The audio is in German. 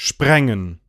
sprengen.